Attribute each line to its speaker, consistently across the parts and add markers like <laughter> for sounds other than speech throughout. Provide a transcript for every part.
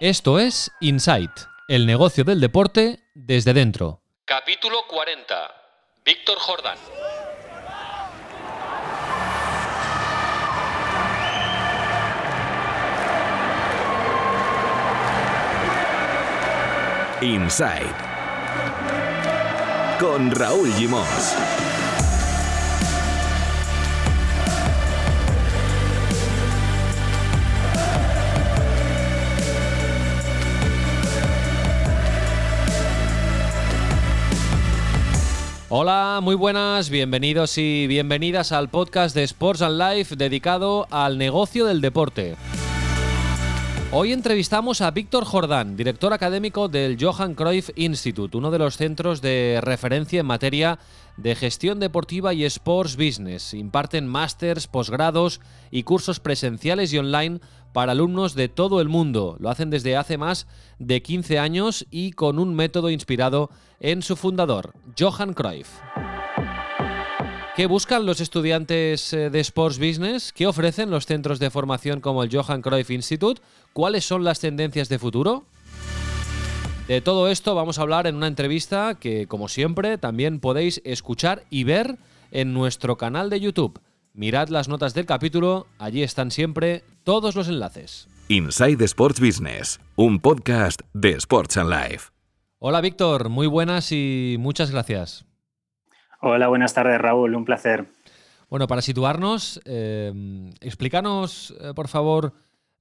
Speaker 1: Esto es Insight, el negocio del deporte desde dentro.
Speaker 2: Capítulo 40. Víctor Jordán.
Speaker 3: Inside con Raúl Gimos.
Speaker 1: Hola, muy buenas, bienvenidos y bienvenidas al podcast de Sports and Life dedicado al negocio del deporte. Hoy entrevistamos a Víctor Jordán, director académico del Johan Cruyff Institute, uno de los centros de referencia en materia de gestión deportiva y sports business. Imparten másters, posgrados y cursos presenciales y online para alumnos de todo el mundo. Lo hacen desde hace más de 15 años y con un método inspirado en su fundador, Johan Cruyff. ¿Qué buscan los estudiantes eh, de Sports Business? ¿Qué ofrecen los centros de formación como el Johan Cruyff Institute? ¿Cuáles son las tendencias de futuro? De todo esto vamos a hablar en una entrevista que, como siempre, también podéis escuchar y ver en nuestro canal de YouTube. Mirad las notas del capítulo, allí están siempre todos los enlaces.
Speaker 3: Inside Sports Business, un podcast de Sports and Life.
Speaker 1: Hola Víctor, muy buenas y muchas gracias.
Speaker 4: Hola, buenas tardes Raúl, un placer.
Speaker 1: Bueno, para situarnos, eh, explícanos, eh, por favor,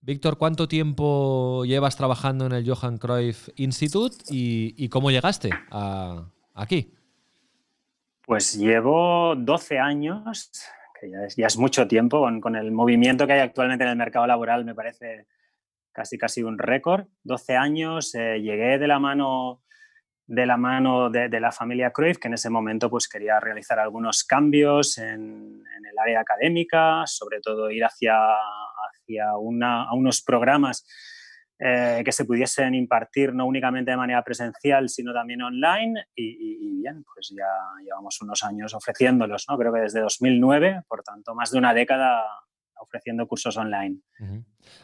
Speaker 1: Víctor, ¿cuánto tiempo llevas trabajando en el Johan Cruyff Institute y, cómo llegaste a, aquí?
Speaker 4: Pues llevo 12 años, que ya es, mucho tiempo, con, el movimiento que hay actualmente en el mercado laboral me parece casi casi un récord. 12 años, eh, llegué de la mano de la mano de, la familia Cruyff, que en ese momento pues, quería realizar algunos cambios en, el área académica, sobre todo ir hacia, hacia unos programas eh, que se pudiesen impartir no únicamente de manera presencial, sino también online. Y, bien, pues ya llevamos unos años ofreciéndolos, ¿no? creo que desde 2009, por tanto, más de una década ofreciendo cursos online.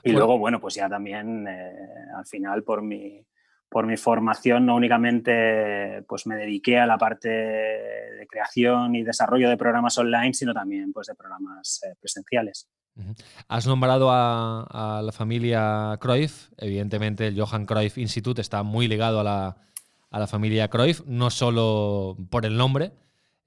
Speaker 4: Y luego, bueno, pues ya también eh, al final por mi por mi formación no únicamente pues me dediqué a la parte de creación y desarrollo de programas online, sino también pues de programas eh, presenciales.
Speaker 1: Has nombrado a, la familia Cruyff, evidentemente el Johan Cruyff Institute está muy ligado a la, familia Cruyff, no solo por el nombre,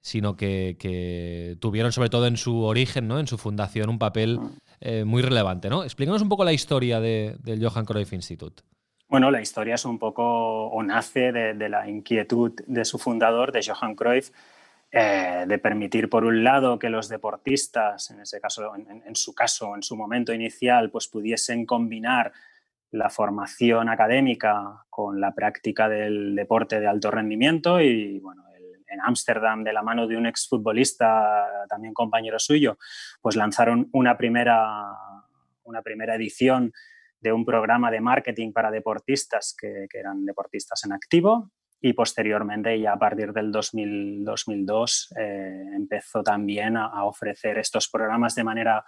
Speaker 1: sino que, tuvieron sobre todo en su origen, ¿no? en su fundación, un papel mm. eh, muy relevante. ¿no? Explícanos un poco la historia del Johan Cruyff Institute.
Speaker 4: Bueno, la historia es un poco, o nace de, la inquietud de su fundador, de Johan Cruyff, eh, de permitir, por un lado, que los deportistas, en, ese caso, en, su caso, en su momento inicial, pues pudiesen combinar la formación académica con la práctica del deporte de alto rendimiento y, bueno, en Ámsterdam, de la mano de un exfutbolista, también compañero suyo, pues lanzaron una primera, una primera edición de un programa de marketing para deportistas que, eran deportistas en activo y posteriormente ya a partir del 2002 eh, empezó también a, ofrecer estos programas de manera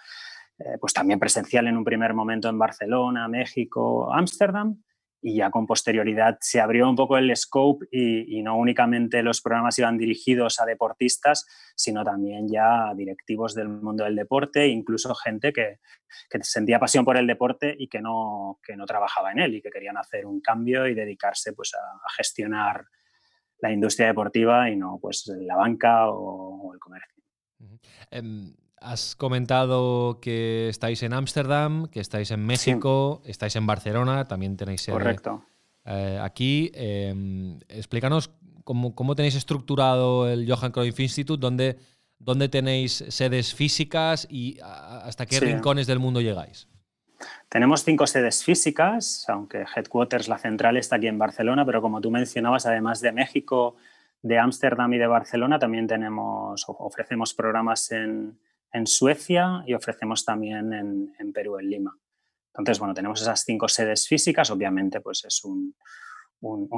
Speaker 4: eh, pues también presencial en un primer momento en Barcelona, México, Ámsterdam y ya con posterioridad se abrió un poco el scope y, no únicamente los programas iban dirigidos a deportistas, sino también ya a directivos del mundo del deporte, incluso gente que, sentía pasión por el deporte y que no, que no trabajaba en él y que querían hacer un cambio y dedicarse pues, a, gestionar la industria deportiva y no pues la banca o, el comercio.
Speaker 1: Has comentado que estáis en Ámsterdam, que estáis en México, estáis en Barcelona, también tenéis sede
Speaker 4: Correcto.
Speaker 1: Eh, aquí. Em, explícanos cómo, tenéis estructurado el Johan Cruyff Institute, dónde, dónde tenéis sedes físicas y hasta qué rincones del mundo llegáis.
Speaker 4: Tenemos cinco sedes físicas, aunque Headquarters, la central, está aquí en Barcelona, pero como tú mencionabas, además de México, de Ámsterdam y de Barcelona, también tenemos, ofrecemos programas en, en Suecia y ofrecemos también en, Perú, en Lima. Entonces, bueno, tenemos esas cinco sedes físicas. Obviamente, pues es un,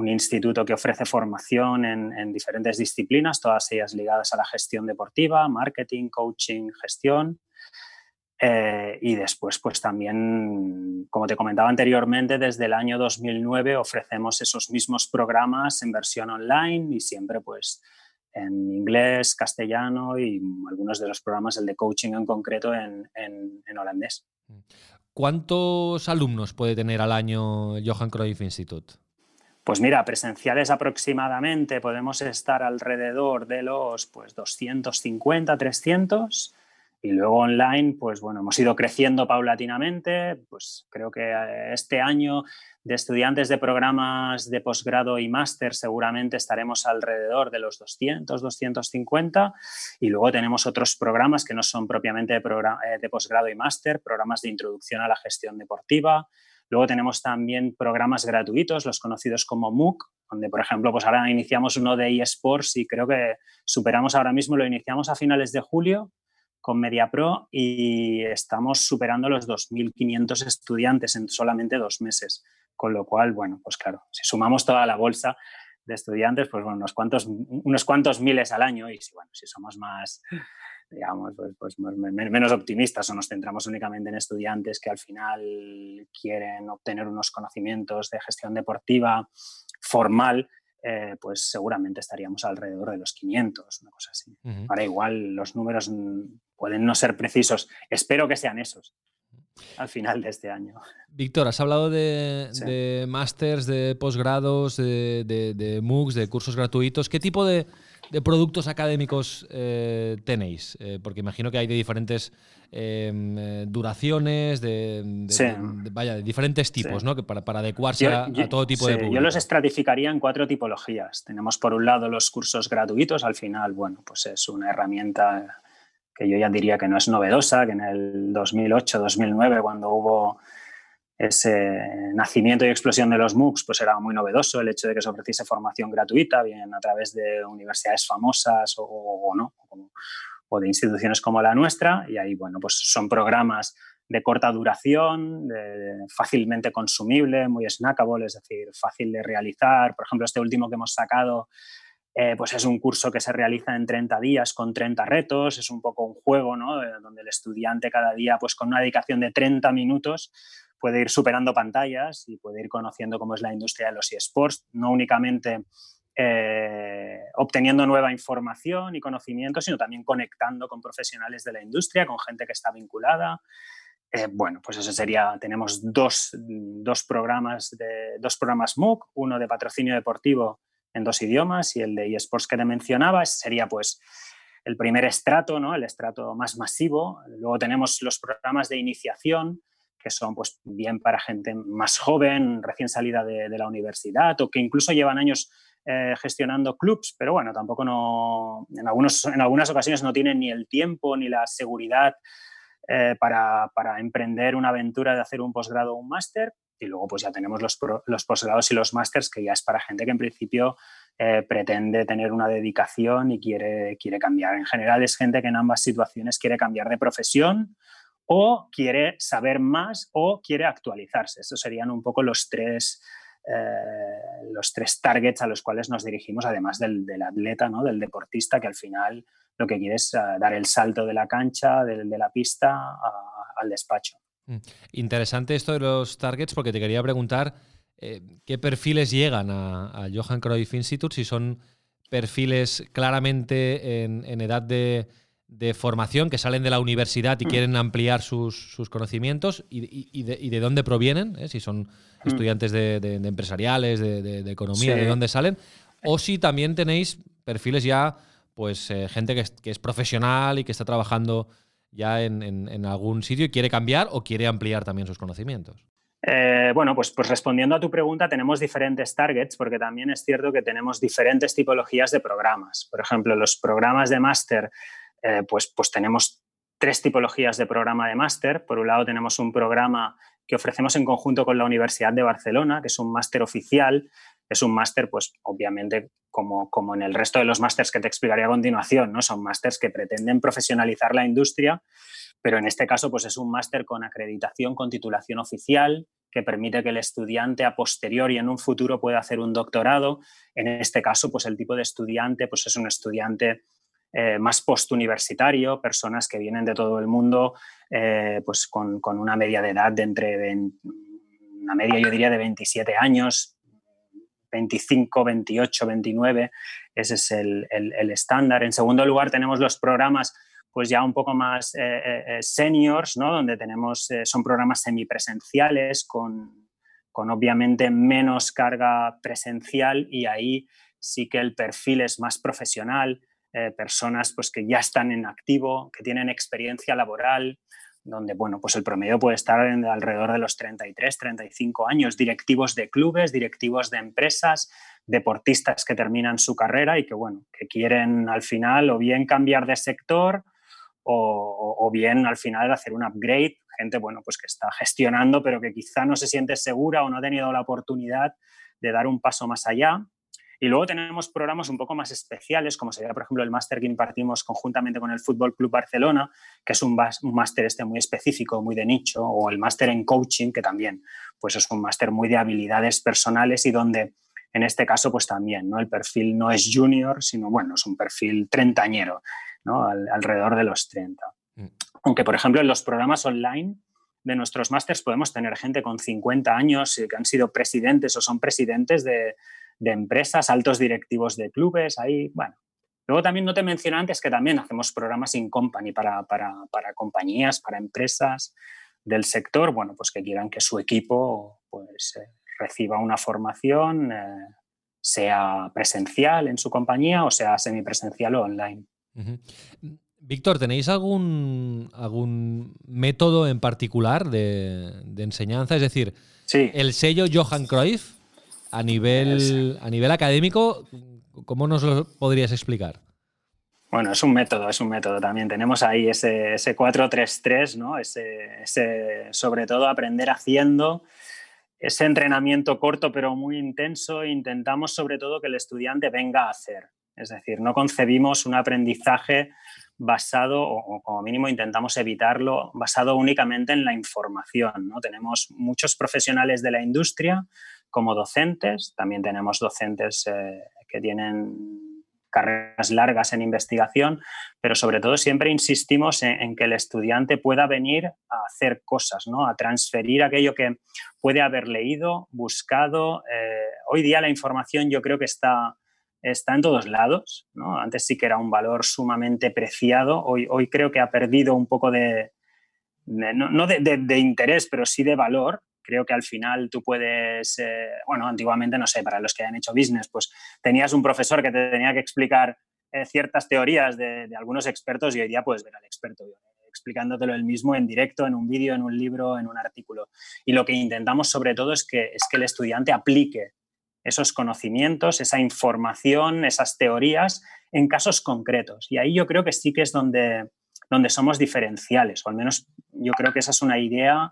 Speaker 4: instituto que ofrece formación en, diferentes disciplinas, todas ellas ligadas a la gestión deportiva, marketing, coaching, gestión. Eh, y después, pues también, como te comentaba anteriormente, desde el año 2009 ofrecemos esos mismos programas en versión online y siempre pues en inglés, castellano y algunos de los programas, el de coaching en concreto, en, en holandés.
Speaker 1: ¿Cuántos alumnos puede tener al año Johan Cruyff Institute?
Speaker 4: Pues mira, presenciales aproximadamente podemos estar alrededor de los pues, 250, 300 y luego online, pues bueno, hemos ido creciendo paulatinamente. Pues creo que eh, este año de estudiantes de programas de posgrado y máster seguramente estaremos alrededor de los 200, 250. Y luego tenemos otros programas que no son propiamente de, eh, de posgrado y máster, programas de introducción a la gestión deportiva. Luego tenemos también programas gratuitos, los conocidos como MOOC, donde, por ejemplo, pues ahora iniciamos uno de eSports y creo que superamos ahora mismo, lo iniciamos a finales de julio con MediaPro y estamos superando los 2.500 estudiantes en solamente dos meses. Con lo cual, bueno, pues claro, si sumamos toda la bolsa de estudiantes, pues bueno, unos cuantos, unos cuantos miles al año y si, bueno, si somos más, digamos, pues, pues menos optimistas o nos centramos únicamente en estudiantes que al final quieren obtener unos conocimientos de gestión deportiva formal, eh, pues seguramente estaríamos alrededor de los 500, una cosa así. Ahora igual los números pueden no ser precisos, espero que sean esos al final de este año.
Speaker 1: Víctor, has hablado de, de másters, de posgrados, de, de, de, MOOCs, de cursos gratuitos. ¿Qué tipo de, productos académicos eh, tenéis? Eh, porque imagino que hay de diferentes em, duraciones, de, vaya, de diferentes tipos, ¿no? Que para, para adecuarse a, todo tipo de público.
Speaker 4: Yo los estratificaría en cuatro tipologías. Tenemos por un lado los cursos gratuitos, al final, bueno, pues es una herramienta que yo ya diría que no es novedosa, que en el 2008-2009, cuando hubo ese nacimiento y explosión de los MOOCs, pues era muy novedoso el hecho de que se ofreciese formación gratuita, bien a través de universidades famosas o, no, o, de instituciones como la nuestra, y ahí, bueno, pues son programas de corta duración, fácilmente consumible, muy snackable, es decir, fácil de realizar. Por ejemplo, este último que hemos sacado eh, pues es un curso que se realiza en 30 días con 30 retos, es un poco un juego, ¿no? Eh, donde el estudiante cada día, pues con una dedicación de 30 minutos, puede ir superando pantallas y puede ir conociendo cómo es la industria de los eSports, no únicamente eh, obteniendo nueva información y conocimiento, sino también conectando con profesionales de la industria, con gente que está vinculada. bueno, pues eso sería, tenemos dos, dos, programas, de, dos programas MOOC, uno de patrocinio deportivo en dos idiomas y el de eSports que te mencionaba sería pues el primer estrato, ¿no? el estrato más masivo. Luego tenemos los programas de iniciación, que son pues bien para gente más joven, recién salida de, la universidad o que incluso llevan años eh, gestionando clubs, pero bueno, tampoco no, en, algunos, en algunas ocasiones no tienen ni el tiempo ni la seguridad eh, para, para, emprender una aventura de hacer un posgrado o un máster. Y luego pues ya tenemos los, los posgrados y los másters que ya es para gente que en principio eh, pretende tener una dedicación y quiere, quiere cambiar. En general es gente que en ambas situaciones quiere cambiar de profesión o quiere saber más o quiere actualizarse. Estos serían un poco los tres, eh, los tres targets a los cuales nos dirigimos, además del, del, atleta, ¿no? del deportista, que al final lo que quiere es eh, dar el salto de la cancha, de, de la pista al despacho.
Speaker 1: Mm. Interesante esto de los targets porque te quería preguntar eh, qué perfiles llegan a, Johan Cruyff Institute, si son perfiles claramente en, edad de, formación, que salen de la universidad y quieren ampliar sus, conocimientos y, de, dónde provienen, ¿eh? si son estudiantes de, empresariales, de, economía, de dónde salen, o si también tenéis perfiles ya, pues eh, gente que que es profesional y que está trabajando ya en, algún sitio y quiere cambiar o quiere ampliar también sus conocimientos?
Speaker 4: Eh, bueno, pues, pues respondiendo a tu pregunta, tenemos diferentes targets porque también es cierto que tenemos diferentes tipologías de programas. Por ejemplo, los programas de máster, eh, pues, pues tenemos tres tipologías de programa de máster. Por un lado, tenemos un programa que ofrecemos en conjunto con la Universidad de Barcelona, que es un máster oficial. Es un máster, pues obviamente, como, como en el resto de los másters que te explicaré a continuación, ¿no? Son másters que pretenden profesionalizar la industria, pero en este caso, pues es un máster con acreditación, con titulación oficial, que permite que el estudiante a posteriori en un futuro pueda hacer un doctorado. En este caso, pues el tipo de estudiante pues es un estudiante eh, más postuniversitario, personas que vienen de todo el mundo eh, pues con, una media de edad de entre, una media yo diría de 27 años, 25, 28, 29, ese es el, estándar. En segundo lugar tenemos los programas pues ya un poco más eh, seniors, ¿no? donde tenemos, son programas semipresenciales con, con obviamente menos carga presencial y ahí sí que el perfil es más profesional, eh, personas pues, que ya están en activo, que tienen experiencia laboral, donde bueno, pues el promedio puede estar en alrededor de los 33, 35 años, directivos de clubes, directivos de empresas, deportistas que terminan su carrera y que bueno, que quieren al final o bien cambiar de sector o, o bien al final hacer un upgrade, gente bueno, pues que está gestionando pero que quizá no se siente segura o no ha tenido la oportunidad de dar un paso más allá y luego tenemos programas un poco más especiales, como sería, por ejemplo, el máster que impartimos conjuntamente con el Fútbol Club Barcelona, que es un, máster este muy específico, muy de nicho, o el máster en coaching, que también pues es un máster muy de habilidades personales y donde en este caso pues también, ¿no? El perfil no es junior, sino bueno, es un perfil treintañero, ¿no? alrededor de los 30. Mm. Aunque, por ejemplo, en los programas online de nuestros másters podemos tener gente con 50 años que han sido presidentes o son presidentes de, de empresas, altos directivos de clubes, ahí, bueno. Luego también no te mencioné antes que también hacemos programas in company para, para, para compañías, para empresas del sector, bueno, pues que quieran que su equipo pues, eh, reciba una formación, eh, sea presencial en su compañía o sea semipresencial o online.
Speaker 1: Víctor, ¿tenéis algún, algún método en particular de, de enseñanza? Es decir,
Speaker 4: sí.
Speaker 1: el sello Johan Cruyff a nivel, a nivel académico, ¿cómo nos lo podrías explicar?
Speaker 4: Bueno, es un método, es un método también. Tenemos ahí ese, ese 4-3-3, ¿no? Ese, ese, sobre todo aprender haciendo, ese entrenamiento corto pero muy intenso. Intentamos sobre todo que el estudiante venga a hacer. Es decir, no concebimos un aprendizaje basado, o, como mínimo intentamos evitarlo, basado únicamente en la información. ¿no? Tenemos muchos profesionales de la industria como docentes. También tenemos docentes eh, que tienen carreras largas en investigación, pero sobre todo siempre insistimos en, que el estudiante pueda venir a hacer cosas, ¿no? a transferir aquello que puede haber leído, buscado. Eh, hoy día la información yo creo que está, está en todos lados. ¿no? Antes sí que era un valor sumamente preciado, hoy, hoy creo que ha perdido un poco de, no, de, interés, pero sí de valor creo que al final tú puedes, eh, bueno, antiguamente, no sé, para los que hayan hecho business, pues tenías un profesor que te tenía que explicar eh, ciertas teorías de, algunos expertos y hoy día puedes ver al experto explicándotelo el mismo en directo, en un vídeo, en un libro, en un artículo. Y lo que intentamos sobre todo es que, es que el estudiante aplique esos conocimientos, esa información, esas teorías en casos concretos. Y ahí yo creo que sí que es donde, donde somos diferenciales, o al menos yo creo que esa es una idea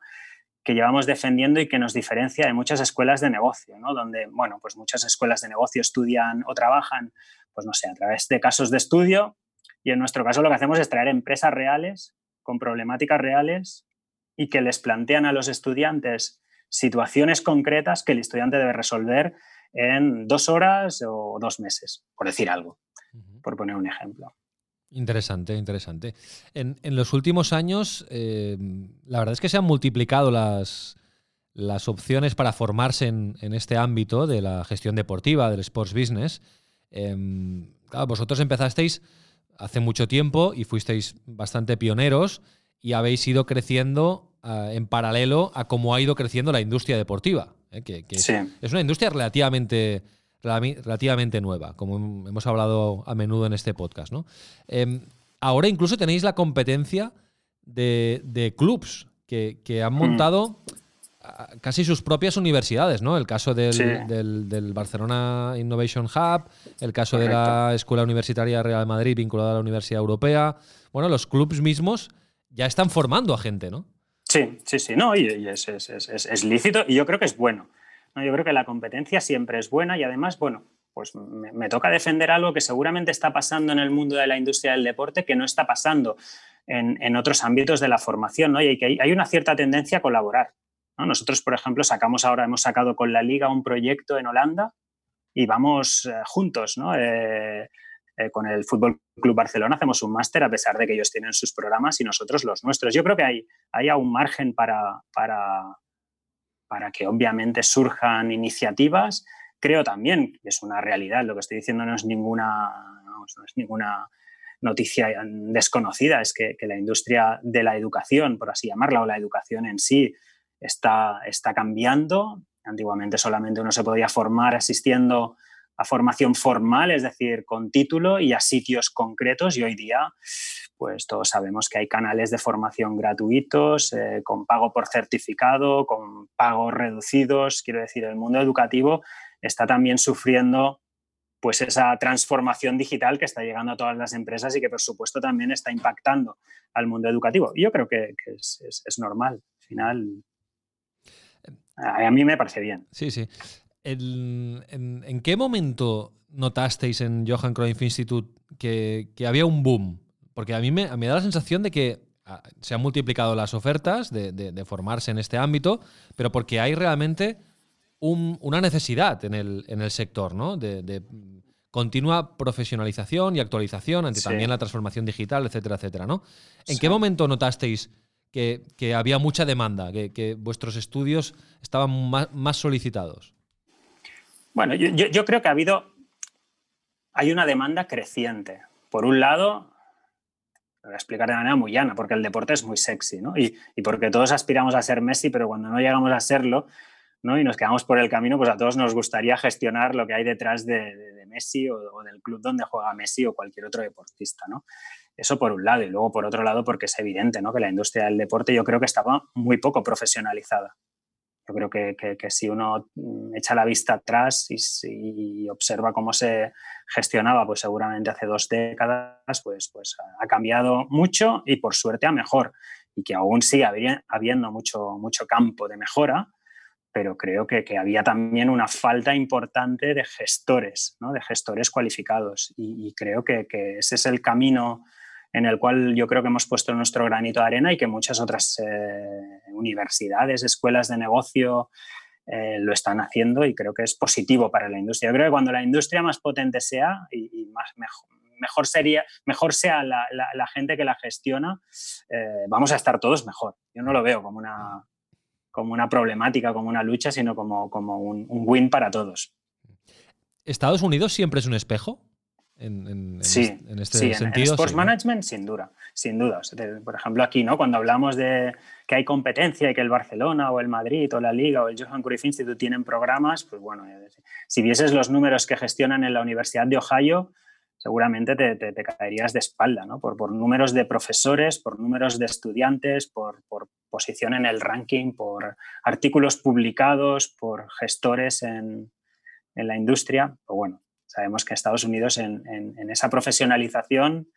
Speaker 4: que llevamos defendiendo y que nos diferencia de muchas escuelas de negocio, ¿no? Donde, bueno, pues muchas escuelas de negocio estudian o trabajan, pues no sé, a través de casos de estudio y en nuestro caso lo que hacemos es traer empresas reales con problemáticas reales y que les plantean a los estudiantes situaciones concretas que el estudiante debe resolver en dos horas o dos meses, por decir algo, por poner un ejemplo.
Speaker 1: Interesante, interesante. En, los últimos años, eh, la verdad es que se han multiplicado las, las opciones para formarse en, este ámbito de la gestión deportiva, del sports business. Em, vosotros empezasteis hace mucho tiempo y fuisteis bastante pioneros y habéis ido creciendo ah, en paralelo a cómo ha ido creciendo la industria deportiva, ¿eh? que, es, una industria relativamente relativamente nueva, como hemos hablado a menudo en este podcast. ¿no? Em, ahora incluso tenéis la competencia de, de clubs que, han mm. montado casi sus propias universidades, ¿no? El caso del, Barcelona Innovation Hub, el caso de la Escuela Universitaria Real Madrid vinculada a la Universidad Europea. Bueno, los clubs mismos ya están formando a gente, ¿no?
Speaker 4: Sí, sí, sí, no, y, es, es, lícito y yo creo que es bueno. Yo creo que la competencia siempre es buena y además, bueno, pues me, toca defender algo que seguramente está pasando en el mundo de la industria del deporte que no está pasando en, otros ámbitos de la formación, ¿no? Y que hay, una cierta tendencia a colaborar. Nosotros, por ejemplo, sacamos ahora, hemos sacado con la liga un proyecto en Holanda y vamos eh, juntos, ¿no? Eh, eh, con el Fútbol Club Barcelona hacemos un máster a pesar de que ellos tienen sus programas y nosotros los nuestros. Yo creo que hay, hay aún margen para, para, para que obviamente surjan iniciativas. Creo también que es una realidad, lo que estoy diciendo no es ninguna, es ninguna noticia desconocida, es que, que, la industria de la educación, por así llamarla, o la educación en sí, está, está cambiando. Antiguamente solamente uno se podía formar asistiendo a formación formal, es decir, con título y a sitios concretos y hoy día pues todos sabemos que hay canales de formación gratuitos, eh, con pago por certificado, con pagos reducidos. Quiero decir, el mundo educativo está también sufriendo pues esa transformación digital que está llegando a todas las empresas y que por supuesto también está impactando al mundo educativo. Yo creo que, es, es, normal. Al final, a mí me parece bien.
Speaker 1: Sí, sí. El, en, en, qué momento notasteis en Johan Cruyff Institute que, que, había un boom? Porque a mí me, me da la sensación de que ah, se han multiplicado las ofertas de, de, de formarse en este ámbito, pero porque hay realmente un, una necesidad en el, en el sector, ¿no? De, de, continua profesionalización y actualización ante sí. también la transformación digital, etcétera, etcétera, ¿no? ¿En sí. qué momento notasteis que, que, había mucha demanda, que, que vuestros estudios estaban más, más solicitados?
Speaker 4: Bueno, yo, creo que ha habido, hay una demanda creciente. Por un lado, lo voy a explicar de manera muy llana, porque el deporte es muy sexy, ¿no? Y, porque todos aspiramos a ser Messi, pero cuando no llegamos a serlo, ¿no? y nos quedamos por el camino, pues a todos nos gustaría gestionar lo que hay detrás de, de, de Messi o, o, del club donde juega Messi o cualquier otro deportista. ¿no? Eso por un lado, y luego por otro lado, porque es evidente ¿no? que la industria del deporte yo creo que estaba muy poco profesionalizada. Yo creo que, que, que si uno echa la vista atrás y, y, observa cómo se gestionaba, pues seguramente hace dos décadas, pues, pues ha cambiado mucho y por suerte a mejor. Y que aún sigue habiendo mucho, mucho campo de mejora, pero creo que, que, había también una falta importante de gestores, ¿no? de gestores cualificados. Y, y creo que, que, ese es el camino en el cual yo creo que hemos puesto nuestro granito de arena y que muchas otras eh, universidades, escuelas de negocio eh, lo están haciendo y creo que es positivo para la industria. Yo creo que cuando la industria más potente sea y, más mejor, sería, mejor sea la, gente que la gestiona, eh, vamos a estar todos mejor. Yo no lo veo como una, como una problemática, como una lucha, sino como, como un, win para todos.
Speaker 1: ¿Estados Unidos siempre es un espejo? En, en,
Speaker 4: sí,
Speaker 1: en este
Speaker 4: sí,
Speaker 1: sentido.
Speaker 4: En Sports sí. Management, sin duda, sin duda. Por ejemplo, aquí, ¿no? Cuando hablamos de que hay competencia y que el Barcelona o el Madrid o la Liga o el Johan Cruyff Institute tienen programas, pues bueno, si vieses los números que gestionan en la Universidad de Ohio, seguramente te, te, te caerías de espalda, ¿no? Por, por, números de profesores, por números de estudiantes, por, por, posición en el ranking, por artículos publicados, por gestores en, en la industria. O bueno, sabemos que Estados Unidos en, en, en, esa profesionalización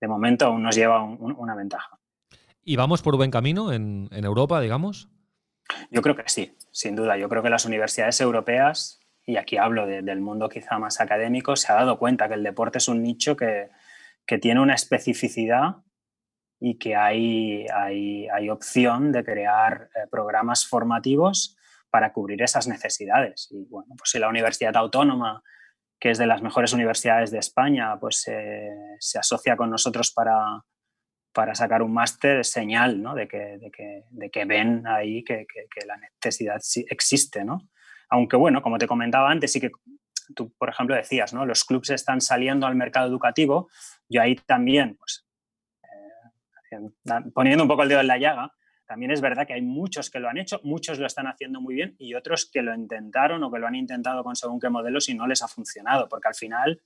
Speaker 4: de momento aún nos lleva un, una ventaja.
Speaker 1: ¿Y vamos por buen camino en, en Europa, digamos?
Speaker 4: Yo creo que sí, sin duda. Yo creo que las universidades europeas y aquí hablo de, del mundo quizá más académico, se ha dado cuenta que el deporte es un nicho que, que tiene una especificidad y que hay, hay, hay opción de crear eh, programas formativos para cubrir esas necesidades. Y bueno, pues si la Universidad Autónoma, que es de las mejores universidades de España, pues eh, se asocia con nosotros para, para sacar un máster, es señal ¿no? de, que, de, que, de, que, ven ahí que, que la necesidad existe. ¿no? Aunque bueno, como te comentaba antes, sí que tú, por ejemplo, decías, ¿no? Los clubes están saliendo al mercado educativo. Yo ahí también, pues, eh, poniendo un poco el dedo en la llaga, también es verdad que hay muchos que lo han hecho, muchos lo están haciendo muy bien y otros que lo intentaron o que lo han intentado con según qué modelos y no les ha funcionado, porque al final,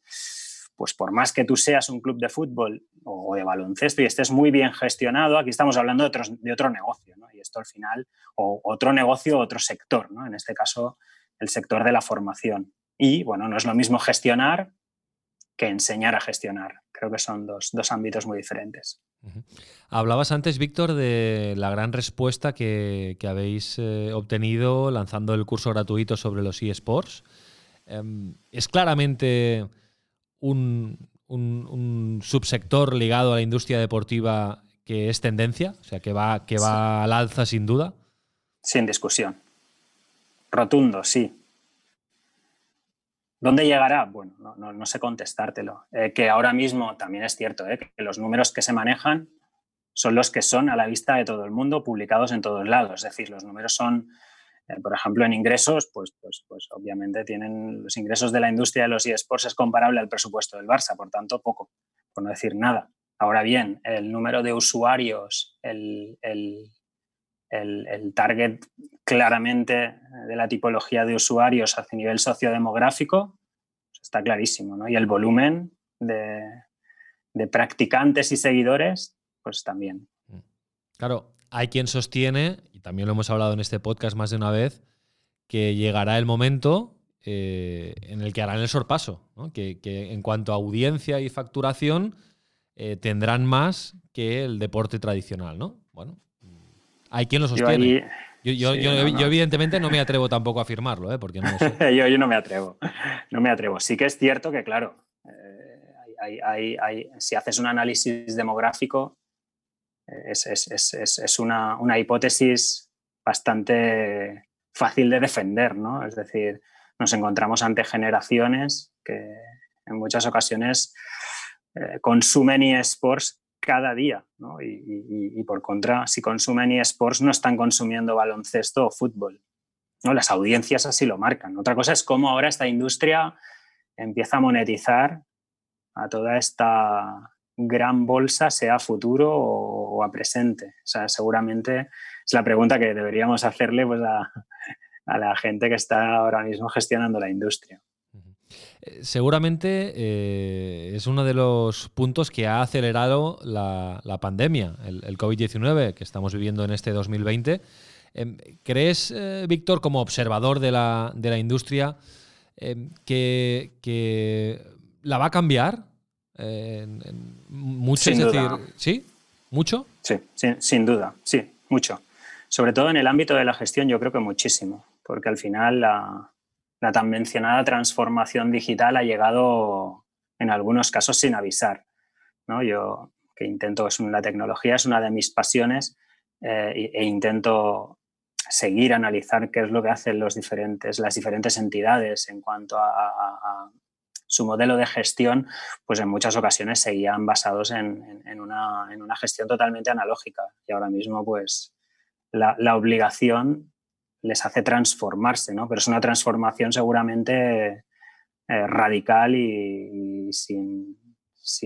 Speaker 4: pues por más que tú seas un club de fútbol o de baloncesto y estés muy bien gestionado, aquí estamos hablando de, de otro negocio, ¿no? Y esto al final, o otro negocio, otro sector, ¿no? En este caso, el sector de la formación. Y bueno, no es lo mismo gestionar que enseñar a gestionar. Creo que son dos, dos ámbitos muy diferentes.
Speaker 1: Uh -huh. Hablabas antes, Víctor, de la gran respuesta que, que habéis eh, obtenido lanzando el curso gratuito sobre los eSports. Eh, es claramente un, un, un, subsector ligado a la industria deportiva que es tendencia, o sea, que va, que va sí. al alza sin duda.
Speaker 4: Sin discusión. Rotundo, sí. ¿Dónde llegará? Bueno, no, sé contestártelo. Eh, que ahora mismo también es cierto ¿eh? que los números que se manejan son los que son a la vista de todo el mundo, publicados en todos lados. Es decir, los números son, eh, por ejemplo, en ingresos, pues, pues, pues obviamente tienen los ingresos de la industria de los eSports es comparable al presupuesto del Barça, por tanto, poco, por no decir nada. Ahora bien, el número de usuarios, el, el, el, target claramente de la tipología de usuarios a nivel sociodemográfico pues está clarísimo, ¿no? Y el volumen de, practicantes y seguidores, pues también.
Speaker 1: Claro, hay quien sostiene, y también lo hemos hablado en este podcast más de una vez, que llegará el momento eh, en el que harán el sorpaso, que, en cuanto a audiencia y facturación eh, tendrán más que el deporte tradicional, ¿no? Bueno, hay quien lo sostiene. Yo, evidentemente no me atrevo tampoco a afirmarlo, ¿eh? porque no <laughs>
Speaker 4: yo, yo, no me atrevo. No me atrevo. Sí que es cierto que, claro, eh, si haces un análisis demográfico, es, una, una, hipótesis bastante fácil de defender, ¿no? Es decir, nos encontramos ante generaciones que en muchas ocasiones eh, consumen eSports cada día. ¿no? Y, por contra, si consumen eSports, no están consumiendo baloncesto o fútbol. ¿no? Las audiencias así lo marcan. Otra cosa es cómo ahora esta industria empieza a monetizar a toda esta gran bolsa, sea a futuro o, a presente. O sea, seguramente es la pregunta que deberíamos hacerle pues, a la gente que está ahora mismo gestionando la industria.
Speaker 1: Eh, seguramente eh, es uno de los puntos que ha acelerado la, pandemia, el, COVID-19 que estamos viviendo en este 2020. Em, ¿Crees, eh, Víctor, como observador de la, industria, em, que, la va a cambiar? mucho,
Speaker 4: sin
Speaker 1: es
Speaker 4: decir,
Speaker 1: ¿sí? ¿Mucho?
Speaker 4: Sí, sin duda, sí, mucho. Sobre todo en el ámbito de la gestión, yo creo que muchísimo, porque al final la, la tan mencionada transformación digital ha llegado en algunos casos sin avisar. ¿no? Yo que intento, es la tecnología es una de mis pasiones eh, e, intento seguir, analizar qué es lo que hacen los diferentes, las diferentes entidades en cuanto a, su modelo de gestión, pues en muchas ocasiones seguían basados en, una, gestión totalmente analógica. Y ahora mismo, pues, la, la obligación les hace transformarse, ¿no? Pero es una transformación seguramente eh, radical y, sin,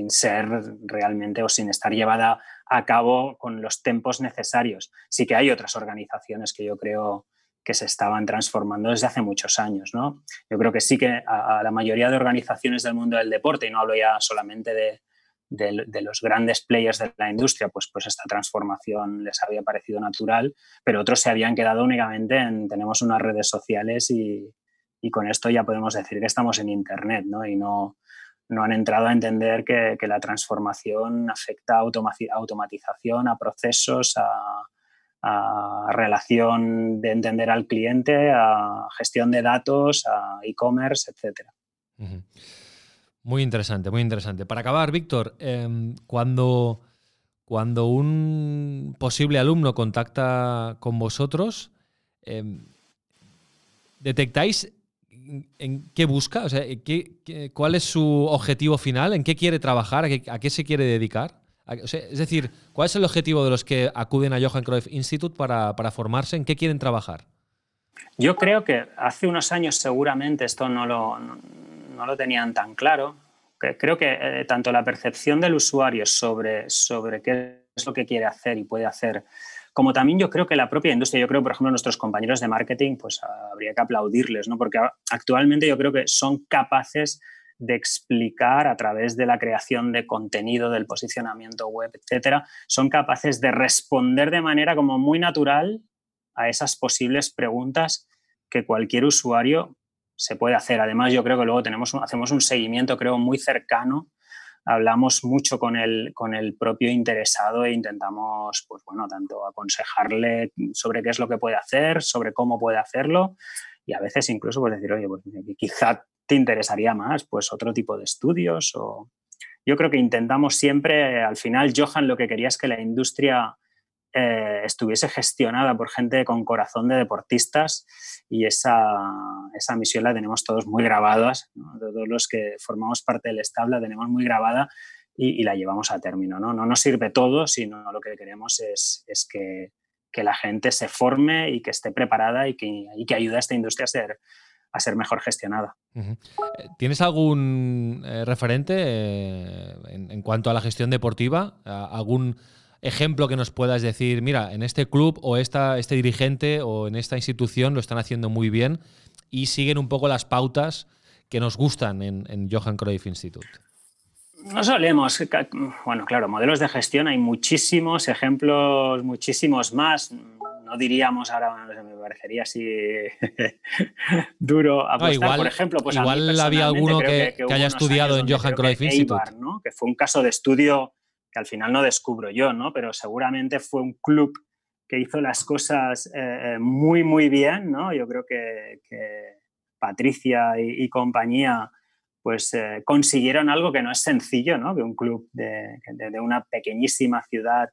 Speaker 4: ser realmente o sin estar llevada a cabo con los tempos necesarios. Sí que hay otras organizaciones que yo creo que se estaban transformando desde hace muchos años. ¿no? Yo creo que sí que a la mayoría de organizaciones del mundo del deporte, y no hablo ya solamente de, de, los grandes players de la industria, pues, pues esta transformación les había parecido natural, pero otros se habían quedado únicamente en tenemos unas redes sociales y, con esto ya podemos decir que estamos en Internet, ¿no? Y no, no han entrado a entender que, la transformación afecta a automatización, a procesos, a, relación de entender al cliente, a gestión de datos, a e-commerce, etc.
Speaker 1: Muy interesante, muy interesante. Para acabar, Víctor, em, cuando, cuando un posible alumno contacta con vosotros, em, ¿detectáis en qué busca? O sea, ¿cuál es su objetivo final? ¿En qué quiere trabajar? ¿A qué, se quiere dedicar? es decir, ¿cuál es el objetivo de los que acuden a Johan Cruyff Institute para, para formarse? ¿En qué quieren trabajar?
Speaker 4: Yo creo que hace unos años seguramente esto no lo, no lo tenían tan claro. Creo que eh, tanto la percepción del usuario sobre, sobre qué es lo que quiere hacer y puede hacer, como también yo creo que la propia industria, yo creo, por ejemplo, nuestros compañeros de marketing, pues habría que aplaudirles, ¿no? Porque actualmente yo creo que son capaces de explicar a través de la creación de contenido, del posicionamiento web, etcétera, son capaces de responder de manera como muy natural a esas posibles preguntas que cualquier usuario se puede hacer. Además, yo creo que luego tenemos hacemos un seguimiento, creo, muy cercano. Hablamos mucho con el, con el propio interesado e intentamos, pues bueno, tanto aconsejarle sobre qué es lo que puede hacer, sobre cómo puede hacerlo y a veces incluso pues decir, oye, pues quizá te interesaría más pues otro tipo de estudios o... Yo creo que intentamos siempre, al final, Johan lo que quería es que la industria eh, estuviese gestionada por gente con corazón de deportistas y esa, esa misión la tenemos todos muy grabadas, todos los que formamos parte del estable la tenemos muy grabada y, la llevamos a término. ¿no? no nos sirve todo, sino lo que queremos es, es que, que, la gente se forme y que esté preparada y que, y que ayude a esta industria a ser, a ser mejor gestionada.
Speaker 1: Eh, ¿Tienes algún eh, referente eh, en, cuanto a la gestión deportiva? ¿Algún ejemplo que nos puedas decir, mira, en este club o esta, este dirigente o en esta institución lo están haciendo muy bien y siguen un poco las pautas que nos gustan en, en Johan Cruyff Institute?
Speaker 4: No solemos, bueno, claro, modelos de gestión hay muchísimos, ejemplos muchísimos más no diríamos ahora, me parecería así <laughs> duro apostar, igual, por ejemplo. Pues
Speaker 1: igual había alguno que, haya estudiado en Johan Cruyff Institute.
Speaker 4: que fue un caso de estudio que al final no descubro yo, ¿no? pero seguramente fue un club que hizo las cosas eh, eh, muy, muy bien. ¿no? Yo creo que, Patricia y, compañía pues eh, consiguieron algo que no es sencillo, ¿no? que un club de, de una pequeñísima ciudad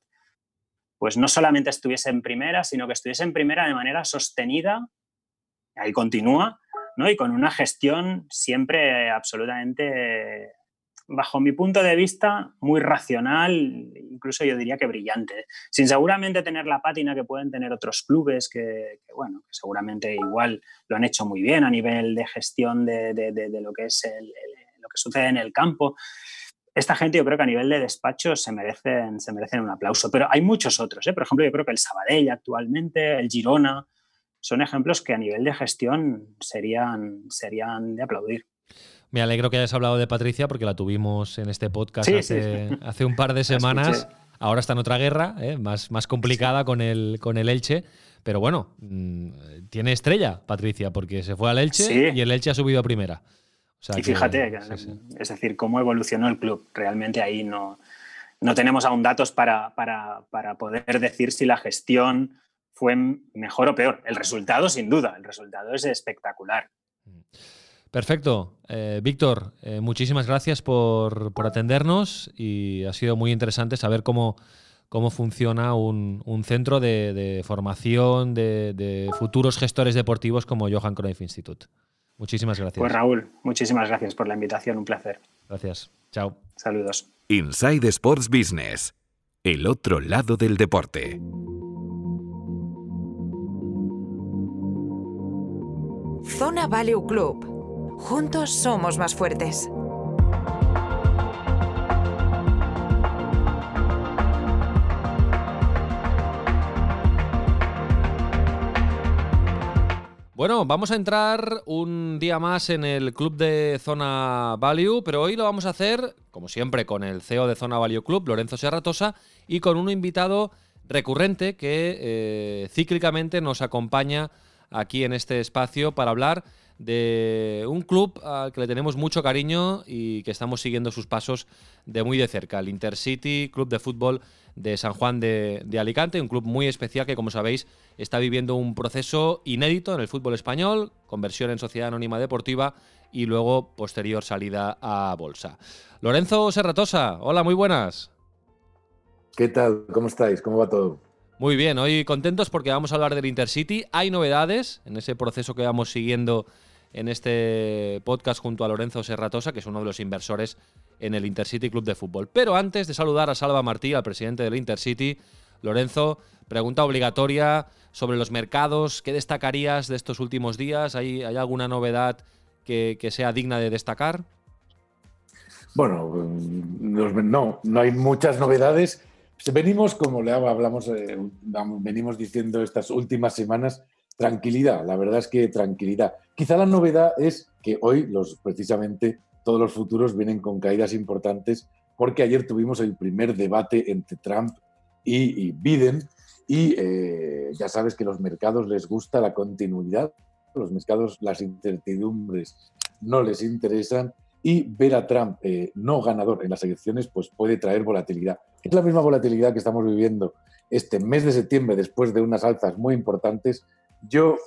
Speaker 4: pues no solamente estuviese en primera, sino que estuviese en primera de manera sostenida, ahí continúa, ¿no? y con una gestión siempre absolutamente, bajo mi punto de vista, muy racional, incluso yo diría que brillante, sin seguramente tener la pátina que pueden tener otros clubes que, bueno, seguramente igual lo han hecho muy bien a nivel de gestión de, lo que es lo que sucede en el campo esta gente yo creo que a nivel de despacho se merecen, se merecen un aplauso, pero hay muchos otros. ¿eh? Por ejemplo, yo creo que el Sabadell actualmente, el Girona, son ejemplos que a nivel de gestión serían, serían de aplaudir.
Speaker 1: Me alegro que hayas hablado de Patricia porque la tuvimos en este podcast <laughs> hace, un par de semanas. Ahora está en otra guerra, ¿eh? más, más complicada con, el, con el Elche. Pero bueno, mm, tiene estrella Patricia porque se fue al Elche y el Elche ha subido a primera
Speaker 4: y fíjate, es decir, cómo evolucionó el club. Realmente ahí no, no tenemos aún datos para, poder decir si la gestión fue mejor o peor. El resultado, sin duda, el resultado es espectacular.
Speaker 1: Perfecto. Eh, Víctor, eh, muchísimas gracias por, atendernos y ha sido muy interesante saber cómo, cómo funciona un, centro de, formación de, de, futuros gestores deportivos como Johan Cruyff Institute. Muchísimas gracias.
Speaker 4: Pues Raúl, muchísimas gracias por la invitación, un placer.
Speaker 1: Gracias. Chao.
Speaker 4: Saludos.
Speaker 3: Inside Sports Business, el otro lado del deporte.
Speaker 5: Zona Value Club. Juntos somos más fuertes.
Speaker 1: Bueno, vamos a entrar un día más en el club de Zona Value, pero hoy lo vamos a hacer, como siempre, con el CEO de Zona Value Club, Lorenzo Serratosa, y con un invitado recurrente que eh, cíclicamente nos acompaña aquí en este espacio para hablar de un club al que le tenemos mucho cariño y que estamos siguiendo sus pasos de muy de cerca, el Intercity Club de Fútbol de San Juan de, Alicante, un club muy especial que, como sabéis, está viviendo un proceso inédito en el fútbol español, conversión en sociedad anónima deportiva y luego posterior salida a bolsa. Lorenzo Serratosa, hola, muy buenas.
Speaker 6: ¿Qué tal? ¿Cómo estáis? ¿Cómo va todo?
Speaker 1: Muy bien, hoy contentos porque vamos a hablar del Intercity. Hay novedades en ese proceso que vamos siguiendo en este podcast junto a Lorenzo Serratosa, que es uno de los inversores en el Intercity Club de Fútbol. Pero antes de saludar a Salva Martí, al presidente del Intercity, Lorenzo, pregunta obligatoria sobre los mercados. ¿Qué destacarías de estos últimos días? ¿Hay, hay alguna novedad que, sea digna de destacar?
Speaker 6: Bueno, no, no hay muchas novedades. Venimos, como le hablamos, eh, venimos diciendo estas últimas semanas, tranquilidad, la verdad es que tranquilidad. Quizá la novedad es que hoy los precisamente todos los futuros vienen con caídas importantes porque ayer tuvimos el primer debate entre Trump y, Biden y eh, ya sabes que los mercados les gusta la continuidad, los mercados las incertidumbres no les interesan y ver a Trump eh, no ganador en las elecciones pues puede traer volatilidad. Es la misma volatilidad que estamos viviendo este mes de septiembre después de unas alzas muy importantes. Yo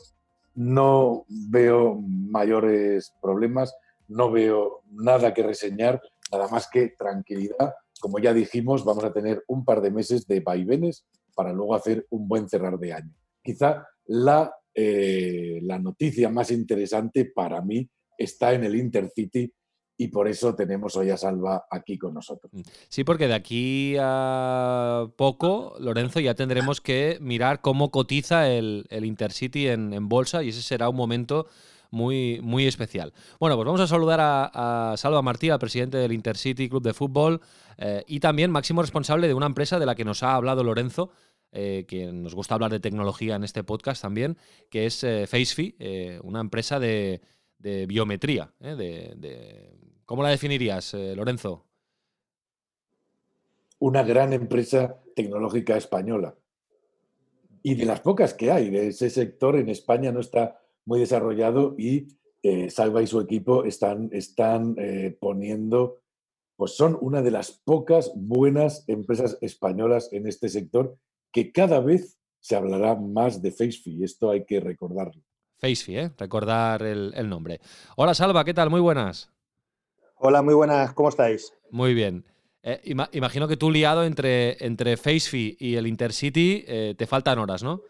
Speaker 6: no veo mayores problemas no veo nada que reseñar, nada más que tranquilidad. Como ya dijimos, vamos a tener un par de meses de vaivenes para luego hacer un buen cerrar de año. Quizá la, eh, la noticia más interesante para mí está en el Intercity y por eso tenemos hoy a Salva aquí con nosotros. Mm.
Speaker 1: Sí, porque de aquí a poco, Lorenzo, ya tendremos que mirar cómo cotiza el, Intercity en, bolsa y ese será un momento muy, muy especial. Bueno, pues vamos a saludar a, Salva Martí, al presidente del Intercity Club de Fútbol eh, y también máximo responsable de una empresa de la que nos ha hablado Lorenzo, eh, que nos gusta hablar de tecnología en este podcast también, que es eh, FaceFi, una empresa de, biometría, de ¿Cómo la definirías, eh, Lorenzo?
Speaker 6: Una gran empresa tecnológica española. Y de las pocas que hay, de ese sector en España no está muy desarrollado y eh, Salva y su equipo están, están eh, poniendo, pues son una de las pocas buenas empresas españolas en este sector que cada vez se hablará más de FaceFi. Esto hay que recordarlo.
Speaker 1: FaceFi, ¿eh? recordar el, el nombre. Hola Salva, ¿qué tal? Muy buenas.
Speaker 7: Hola, muy buenas, ¿cómo estáis?
Speaker 1: Muy bien. Eh, imagino que tú liado entre, entre FaceFi y el Intercity eh, te faltan horas, ¿no?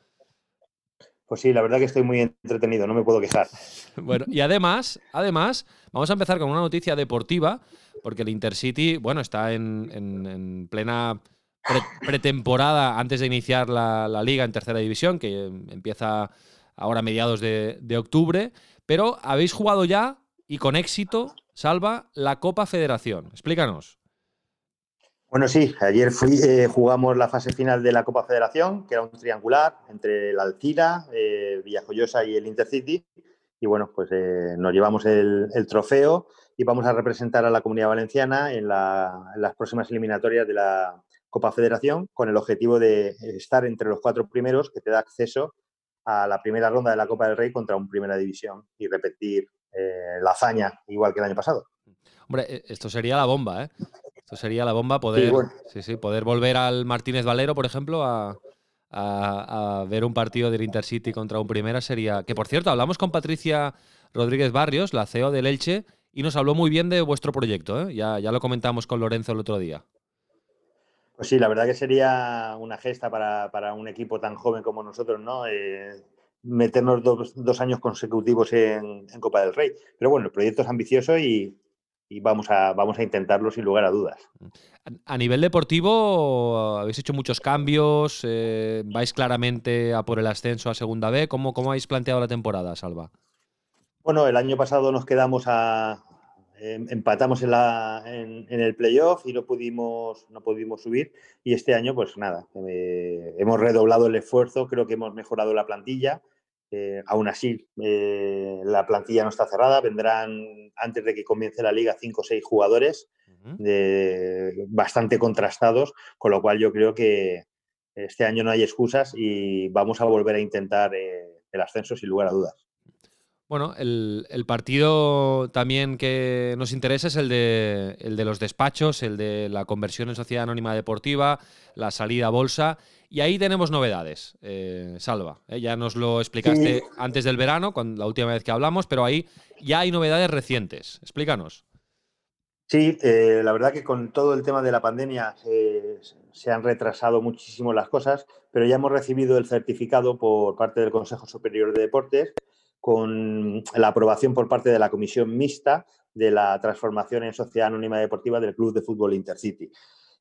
Speaker 7: Pues sí, la verdad que estoy muy entretenido, no me puedo quejar. <laughs>
Speaker 1: Bueno, y además, además, vamos a empezar con una noticia deportiva, porque el Intercity, bueno, está en, plena pretemporada antes de iniciar la, liga en tercera división, que empieza ahora a mediados de octubre, pero habéis jugado ya y con éxito salva la Copa Federación. Explícanos.
Speaker 7: Bueno, sí, ayer eh, jugamos la fase final de la Copa Federación, que era un triangular entre el Alcira, eh, Villajoyosa y el Intercity. Y bueno, pues eh, nos llevamos el, trofeo y vamos a representar a la comunidad valenciana en, en, las próximas eliminatorias de la Copa Federación con el objetivo de estar entre los cuatro primeros que te da acceso a la primera ronda de la Copa del Rey contra un Primera División y repetir eh, la hazaña, igual que el año pasado.
Speaker 1: Hombre, e, esto sería la bomba, ¿eh? Esto sería la bomba poder, sí, sí, poder volver al Martínez Valero, por ejemplo, a, ver un partido del Intercity contra un Primera sería. Que por cierto, hablamos con Patricia Rodríguez Barrios, la CEO del Elche, y nos habló muy bien de vuestro proyecto. ¿eh? Ya, ya lo comentamos con Lorenzo el otro día.
Speaker 7: Pues sí, la verdad que sería una gesta para, un equipo tan joven como nosotros, ¿no? Eh, meternos dos, años consecutivos en, Copa del Rey. Pero bueno, el proyecto es ambicioso y, vamos, a, vamos a intentarlo sin lugar a dudas.
Speaker 1: A nivel deportivo, habéis hecho muchos cambios, eh, vais claramente a por el ascenso a Segunda B. ¿Cómo, ¿Cómo habéis planteado la temporada, Salva?
Speaker 7: Bueno, el año pasado nos quedamos a, empatamos en, la, en, el playoff y no pudimos, no pudimos subir. Y este año, pues nada, eh, hemos redoblado el esfuerzo, creo que hemos mejorado la plantilla. Eh, aún así, eh, la plantilla no está cerrada. Vendrán, antes de que comience la liga, cinco o seis jugadores bastante contrastados, con lo cual yo creo que este año no hay excusas y vamos a volver a intentar eh, el ascenso sin lugar a dudas.
Speaker 1: Bueno, el, partido también que nos interesa es el de, el de los despachos, el de la conversión en sociedad anónima deportiva, la salida a bolsa. Y ahí tenemos novedades, eh, Salva. Eh, ya nos lo explicaste antes del verano, cuando, la última vez que hablamos, pero ahí ya hay novedades recientes. Explícanos.
Speaker 7: Sí, eh, la verdad que con todo el tema de la pandemia se han retrasado muchísimo las cosas, pero ya hemos recibido el certificado por parte del Consejo Superior de Deportes con la aprobación por parte de la Comisión Mixta de la transformación en sociedad anónima deportiva del Club de Fútbol Intercity.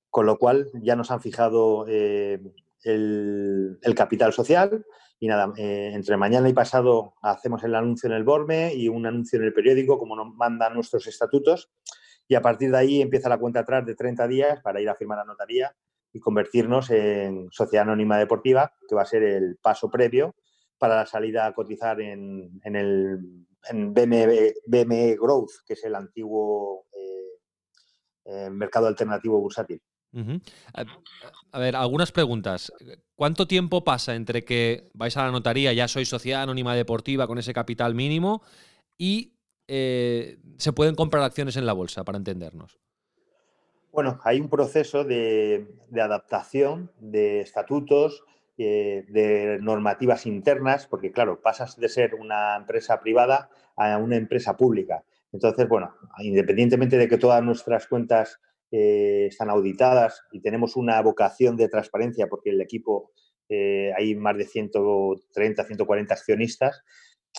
Speaker 7: Con lo cual ya nos han fijado eh, el, capital social y nada, eh, entre mañana y pasado hacemos el anuncio en el BORME y un anuncio en el periódico como nos mandan nuestros estatutos y a partir de ahí empieza la cuenta atrás de 30 días para ir a firmar la notaría y convertirnos en sociedad anónima deportiva, que va a ser el paso previo para la salida a cotizar en, el BME, Growth, que es el antiguo eh, eh, mercado alternativo bursátil.
Speaker 1: a, ver, algunas preguntas. ¿Cuánto tiempo pasa entre que vais a la notaría, ya sois sociedad anónima deportiva con ese capital mínimo y eh, se pueden comprar acciones en la bolsa, para entendernos?
Speaker 7: Bueno, hay un proceso de adaptación de estatutos, eh, de normativas internas, porque claro, pasas de ser una empresa privada a una empresa pública. Entonces, bueno, independientemente de que todas nuestras cuentas eh, están auditadas y tenemos una vocación de transparencia porque el equipo eh, hay más de 130, 140 accionistas,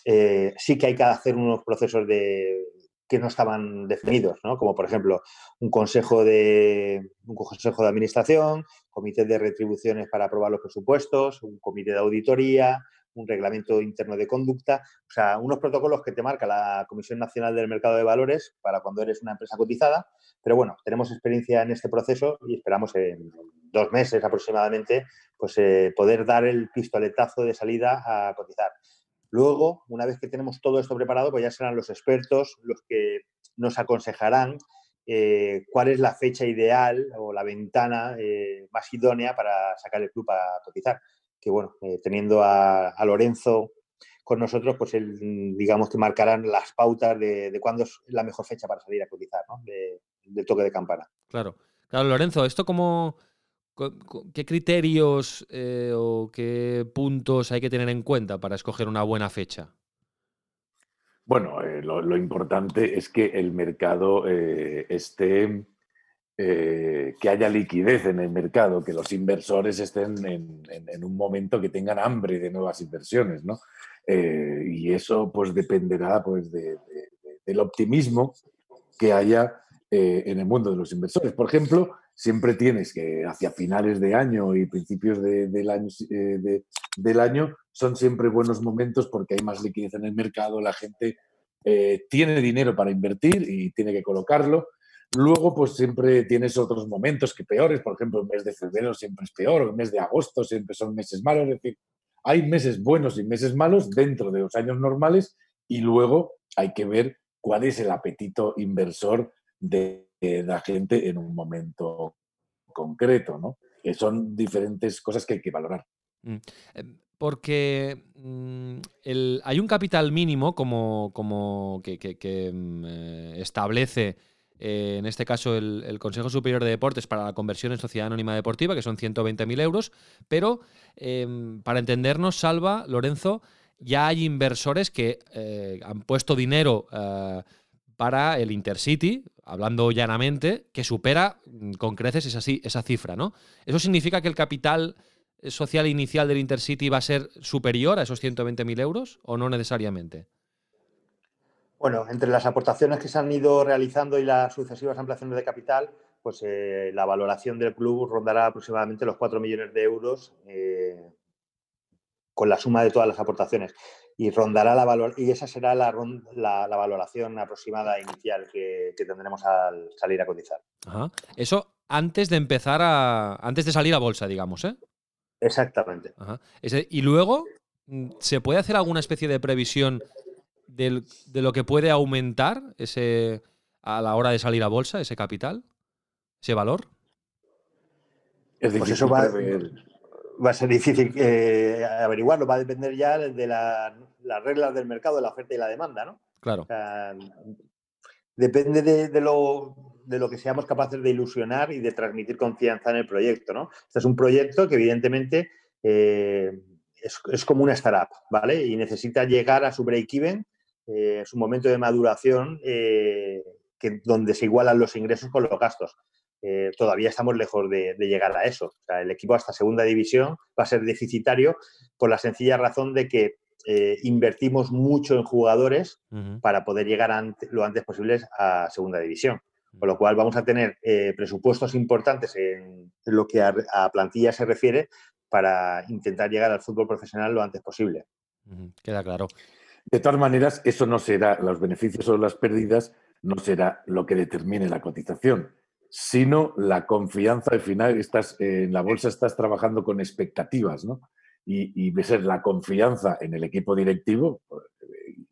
Speaker 7: sí que hay que hacer unos procesos de, que no estaban definidos, ¿no? como por ejemplo un consejo, de, un consejo de administración, comité de retribuciones para aprobar los presupuestos, un comité de auditoría, un reglamento interno de conducta, o sea, unos protocolos que te marca la Comisión Nacional del Mercado de Valores para cuando eres una empresa cotizada. Pero bueno, tenemos experiencia en este proceso y esperamos en dos meses aproximadamente pues, eh, poder dar el pistoletazo de salida a cotizar. Luego, una vez que tenemos todo esto preparado, pues ya serán los expertos los que nos aconsejarán eh, cuál es la fecha ideal o la ventana eh, más idónea para sacar el club a cotizar que bueno, eh, teniendo a, Lorenzo con nosotros, pues él, digamos que marcarán las pautas de, cuándo es la mejor fecha para salir a cotizar, ¿no? del toque de campana.
Speaker 1: Claro. Claro, Lorenzo, ¿esto cómo, qué criterios eh, o qué puntos hay que tener en cuenta para escoger una buena fecha?
Speaker 6: Bueno, eh, lo, importante es que el mercado esté eh, que haya liquidez en el mercado, que los inversores estén en, un momento que tengan hambre de nuevas inversiones, ¿no? Y eso pues dependerá pues del optimismo que haya en el mundo de los inversores. Por ejemplo, siempre tienes que hacia finales de año y principios del, año, del año son siempre buenos momentos porque hay más liquidez en el mercado, la gente tiene dinero para invertir y tiene que colocarlo. Luego, pues siempre tienes otros momentos que peores, por ejemplo, el mes de febrero siempre es peor, el mes de agosto siempre son meses malos, es decir, hay meses buenos y meses malos dentro de los años normales y luego hay que ver cuál es el apetito inversor de, la gente en un momento concreto, ¿no? Que son diferentes cosas que hay que valorar.
Speaker 1: Mm. Em, porque mm, hay un capital mínimo como, como que, mm, eh, establece eh, en este caso el, Consejo Superior de Deportes para la conversión en sociedad anónima deportiva, que son 120.000 euros, pero em, para entendernos, Salva, Lorenzo, ya hay inversores que eh, han puesto dinero eh, para el Intercity, hablando llanamente, que supera mm, con creces esa, cifra, ¿no? ¿Eso significa que el capital social inicial del Intercity va a ser superior a esos 120.000 euros o no necesariamente?
Speaker 7: Bueno, entre las aportaciones que se han ido realizando y las sucesivas ampliaciones de capital, pues eh, la valoración del club rondará aproximadamente los 4 millones de euros eh, con la suma de todas las aportaciones. Y rondará la valor y esa será la, valoración aproximada inicial que, tendremos al salir a cotizar.
Speaker 1: Eso antes de empezar a. antes de salir a bolsa, digamos, ¿eh?
Speaker 7: Exactamente.
Speaker 1: y luego, mm, ¿se puede hacer alguna especie de previsión de lo que puede aumentar ese a la hora de salir a bolsa, ese capital, ese valor?
Speaker 7: Es pues eso va, va, a ser difícil eh, averiguarlo, va a depender ya de las reglas del mercado, de la oferta y la demanda, ¿no?
Speaker 1: Claro.
Speaker 7: depende de, lo, de, lo, que seamos capaces de ilusionar y de transmitir confianza en el proyecto, ¿no? Este es un proyecto que evidentemente eh, es, es, como una startup, ¿vale? Y necesita llegar a su break-even eh, es un momento de maduración eh, que, donde se igualan los ingresos con los gastos. Eh, todavía estamos lejos de, llegar a eso. el equipo hasta segunda división va a ser deficitario por la sencilla razón de que invertimos mucho en jugadores para poder llegar lo antes posible a segunda división. Con lo cual vamos a tener presupuestos importantes en, lo que a, plantilla se refiere para intentar llegar al fútbol profesional lo antes posible.
Speaker 1: Queda claro.
Speaker 6: De todas maneras, eso no será, los beneficios o las pérdidas no será lo que determine la cotización, sino la confianza. Al final, estás, en la bolsa estás trabajando con expectativas, ¿no? Y, y ser la confianza en el equipo directivo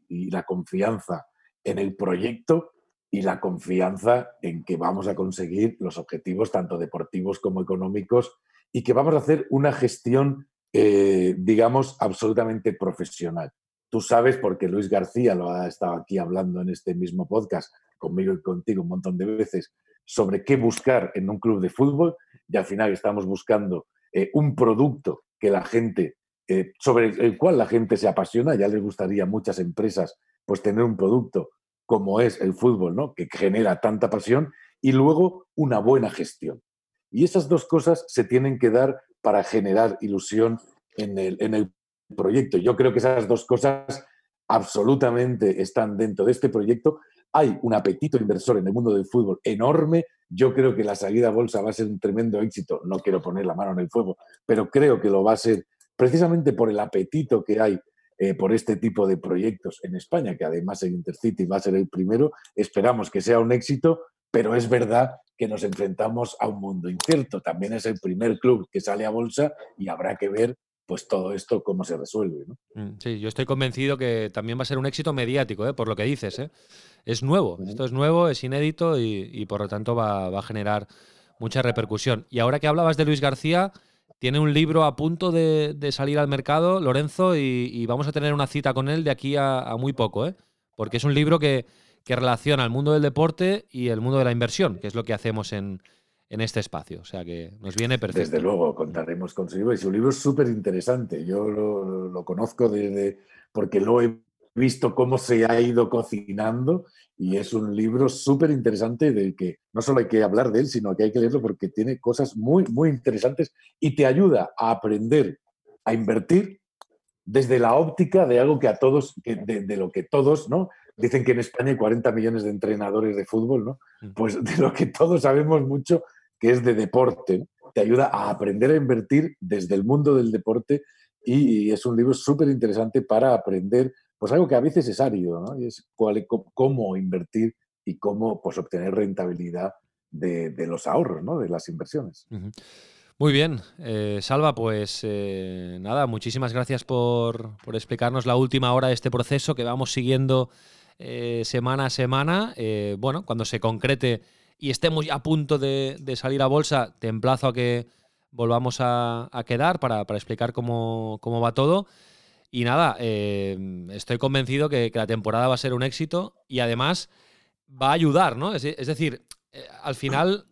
Speaker 6: y la confianza en el proyecto y la confianza en que vamos a conseguir los objetivos tanto deportivos como económicos y que vamos a hacer una gestión, eh, digamos, absolutamente profesional. Tú sabes, porque Luis García lo ha estado aquí hablando en este mismo podcast, conmigo y contigo un montón de veces, sobre qué buscar en un club de fútbol y al final estamos buscando eh, un producto que la gente, eh, sobre el cual la gente se apasiona, ya les gustaría a muchas empresas pues tener un producto como es el fútbol, ¿no? que genera tanta pasión y luego una buena gestión. Y esas dos cosas se tienen que dar para generar ilusión en el, en el proyecto. Yo creo que esas dos cosas absolutamente están dentro de este proyecto. Hay un apetito inversor en el mundo del fútbol enorme. Yo creo que la salida a bolsa va a ser un tremendo éxito. No quiero poner la mano en el fuego, pero creo que lo va a ser precisamente por el apetito que hay eh, por este tipo de proyectos en España, que además el Intercity va a ser el primero. Esperamos que sea un éxito, pero es verdad que nos enfrentamos a un mundo incierto. También es el primer club que sale a bolsa y habrá que ver pues todo esto cómo se resuelve.
Speaker 1: Mm, sí, yo estoy convencido que también va a ser un éxito mediático, ¿eh? por lo que dices. ¿eh? Es nuevo, esto es nuevo, es inédito y, por lo tanto va, a generar mucha repercusión. Y ahora que hablabas de Luis García, tiene un libro a punto de, salir al mercado, Lorenzo, y, vamos a tener una cita con él de aquí a, muy poco, ¿eh? porque es un libro que, que relaciona el mundo del deporte y el mundo de la inversión, que es lo que hacemos en, en este espacio. O sea que nos viene perfecto.
Speaker 6: Desde luego, contaremos con su libro. Y su libro es súper interesante. Yo lo, conozco desde porque lo he visto cómo se ha ido cocinando y es un libro súper interesante del que no solo hay que hablar de él, sino que hay que leerlo porque tiene cosas muy, muy interesantes y te ayuda a aprender a invertir desde la óptica de algo que a todos, de, lo que todos, ¿no? Dicen que en España hay 40 millones de entrenadores de fútbol, ¿no? Mm. Pues de lo que todos sabemos mucho, que es de deporte. Te ayuda a aprender a invertir desde el mundo del deporte y, es un libro súper interesante para aprender, pues algo que a veces es árido, ¿no? Y es cuál, cómo invertir y cómo pues, obtener rentabilidad de, los ahorros, ¿no? De las inversiones.
Speaker 1: Muy bien, eh, Salva, pues eh, nada, muchísimas gracias por, explicarnos la última hora de este proceso que vamos siguiendo eh, semana a semana. bueno, cuando se concrete y estemos a punto de, salir a bolsa, te emplazo a que volvamos a, quedar para, explicar cómo, va todo. Y nada, estoy convencido que, la temporada va a ser un éxito y además va a ayudar, ¿no? Es, decir, al final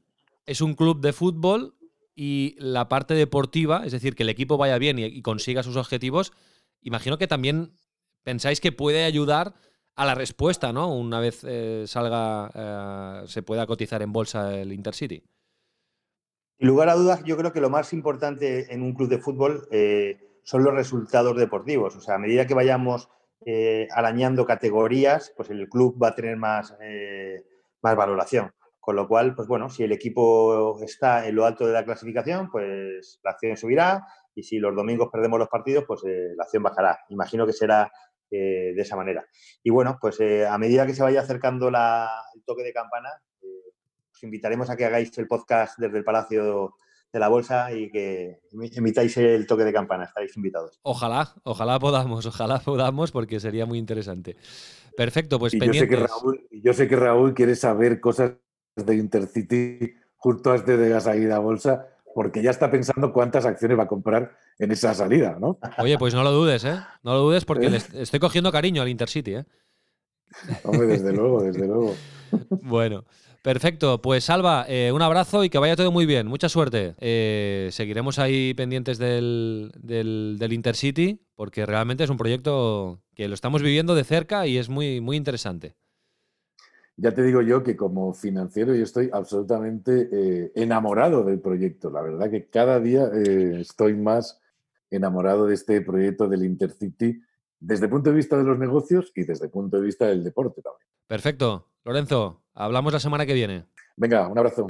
Speaker 1: es un club de fútbol y la parte deportiva, es decir, que el equipo vaya bien y, consiga sus objetivos, imagino que también pensáis que puede ayudar a la respuesta, ¿no? Una vez eh, salga, eh, se pueda cotizar en bolsa el Intercity.
Speaker 7: Sin lugar a dudas, yo creo que lo más importante en un club de fútbol eh, son los resultados deportivos. O sea, a medida que vayamos arañando categorías, pues el club va a tener más, más valoración. Con lo cual, pues bueno, si el equipo está en lo alto de la clasificación, pues la acción subirá y si los domingos perdemos los partidos, pues eh, la acción bajará. Imagino que será eh, de esa manera. Y bueno, pues eh, a medida que se vaya acercando el toque de campana, os invitaremos a que hagáis el podcast desde el Palacio de la Bolsa y que emitáis el toque de campana. Estaréis invitados.
Speaker 1: Ojalá, ojalá podamos, ojalá podamos, porque sería muy interesante. Perfecto, pues
Speaker 6: Yo sé, que Raúl, yo sé que Raúl quiere saber cosas de Intercity justo antes de la salida a bolsa, porque ya está pensando cuántas acciones va a comprar en esa salida, ¿no?
Speaker 1: Oye, pues no lo dudes, ¿eh? No lo dudes porque le estoy cogiendo cariño al Intercity, ¿eh?
Speaker 6: Hombre, desde luego, desde luego. <laughs>
Speaker 1: Bueno, perfecto. Pues Salva, eh, un abrazo y que vaya todo muy bien. Mucha suerte. Eh, seguiremos ahí pendientes del, del, del, Intercity porque realmente es un proyecto que lo estamos viviendo de cerca y es muy, muy interesante
Speaker 6: ya te digo yo que como financiero yo estoy absolutamente eh, enamorado del proyecto. La verdad que cada día eh, estoy más enamorado de este proyecto del Intercity desde el punto de vista de los negocios y desde el punto de vista del deporte también.
Speaker 1: Perfecto. Lorenzo, hablamos la semana que viene.
Speaker 6: Venga, un abrazo.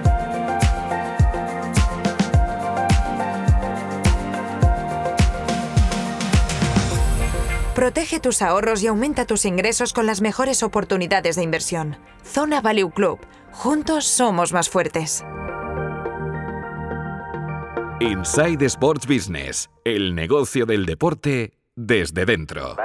Speaker 5: Protege tus ahorros y aumenta tus ingresos con las mejores oportunidades de inversión. Zona Value Club. Juntos somos más fuertes.
Speaker 3: Inside Sports Business. El negocio del deporte desde dentro.